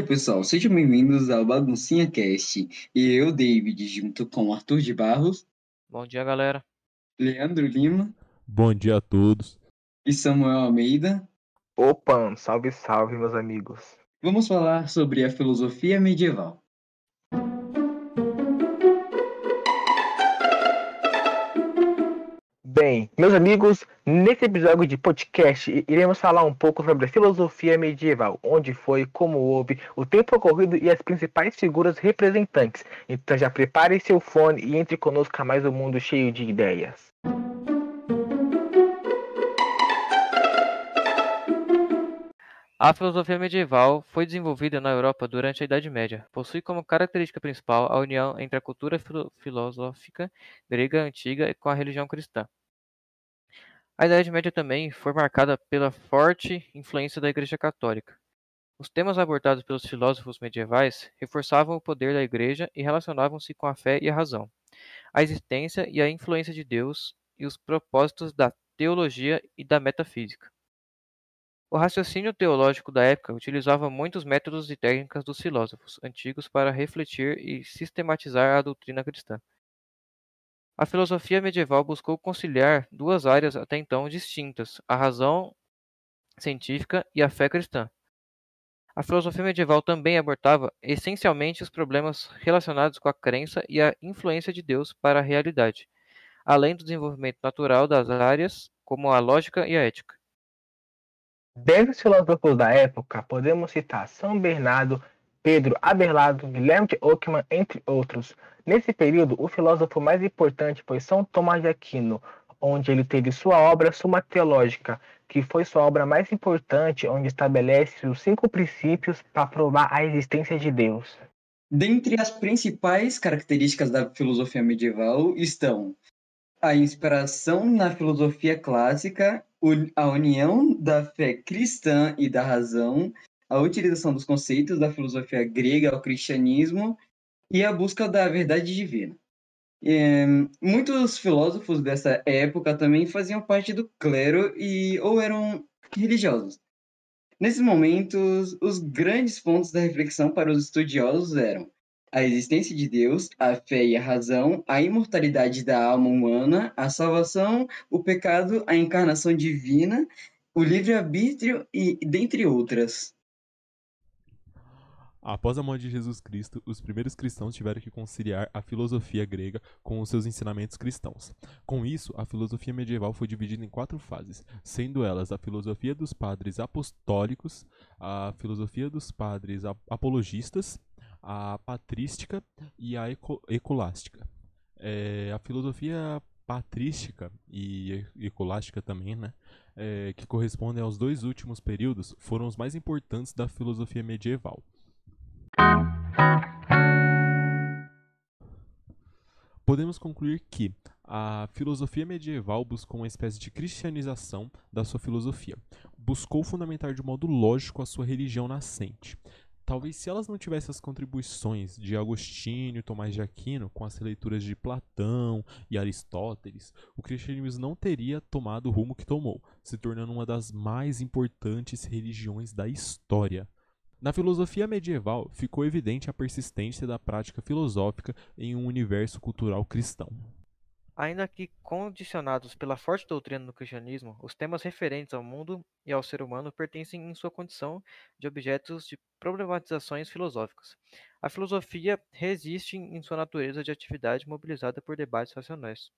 pessoal, sejam bem-vindos ao Baguncinha Cast. E eu, David, junto com Arthur de Barros, Bom dia, galera. Leandro Lima Bom dia a todos. e Samuel Almeida, Opa, salve, salve, meus amigos. vamos falar sobre a filosofia medieval. Bem, meus amigos, nesse episódio de podcast iremos falar um pouco sobre a filosofia medieval, onde foi, como houve, o tempo ocorrido e as principais figuras representantes. Então já prepare seu fone e entre conosco a mais um mundo cheio de ideias. A filosofia medieval foi desenvolvida na Europa durante a Idade Média. Possui como característica principal a união entre a cultura filo- filosófica grega antiga com a religião cristã. A Idade Média também foi marcada pela forte influência da Igreja Católica. Os temas abordados pelos filósofos medievais reforçavam o poder da Igreja e relacionavam-se com a fé e a razão, a existência e a influência de Deus e os propósitos da teologia e da metafísica. O raciocínio teológico da época utilizava muitos métodos e técnicas dos filósofos antigos para refletir e sistematizar a doutrina cristã. A filosofia medieval buscou conciliar duas áreas até então distintas: a razão científica e a fé cristã. A filosofia medieval também abordava essencialmente os problemas relacionados com a crença e a influência de Deus para a realidade, além do desenvolvimento natural das áreas como a lógica e a ética. Dentre os filósofos da época, podemos citar São Bernardo, Pedro Abelardo, Guilherme de Ockham, entre outros. Nesse período, o filósofo mais importante foi São Tomás de Aquino, onde ele teve sua obra Suma Teológica, que foi sua obra mais importante, onde estabelece os cinco princípios para provar a existência de Deus. Dentre as principais características da filosofia medieval estão a inspiração na filosofia clássica, a união da fé cristã e da razão, a utilização dos conceitos da filosofia grega ao cristianismo e a busca da verdade divina. Eh, muitos filósofos dessa época também faziam parte do clero e ou eram religiosos. Nesses momentos, os grandes pontos da reflexão para os estudiosos eram a existência de Deus, a fé e a razão, a imortalidade da alma humana, a salvação, o pecado, a encarnação divina, o livre-arbítrio e dentre outras. Após a morte de Jesus Cristo, os primeiros cristãos tiveram que conciliar a filosofia grega com os seus ensinamentos cristãos. Com isso, a filosofia medieval foi dividida em quatro fases, sendo elas a filosofia dos padres apostólicos, a filosofia dos padres ap- apologistas, a patrística e a eco- ecolástica. É, a filosofia patrística e e- ecolástica também, né, é, que correspondem aos dois últimos períodos, foram os mais importantes da filosofia medieval. Podemos concluir que a filosofia medieval buscou uma espécie de cristianização da sua filosofia. Buscou fundamentar de modo lógico a sua religião nascente. Talvez se elas não tivessem as contribuições de Agostinho Tomás de Aquino com as leituras de Platão e Aristóteles, o cristianismo não teria tomado o rumo que tomou, se tornando uma das mais importantes religiões da história. Na filosofia medieval, ficou evidente a persistência da prática filosófica em um universo cultural cristão. Ainda que condicionados pela forte doutrina do cristianismo, os temas referentes ao mundo e ao ser humano pertencem em sua condição de objetos de problematizações filosóficas. A filosofia resiste em sua natureza de atividade mobilizada por debates racionais.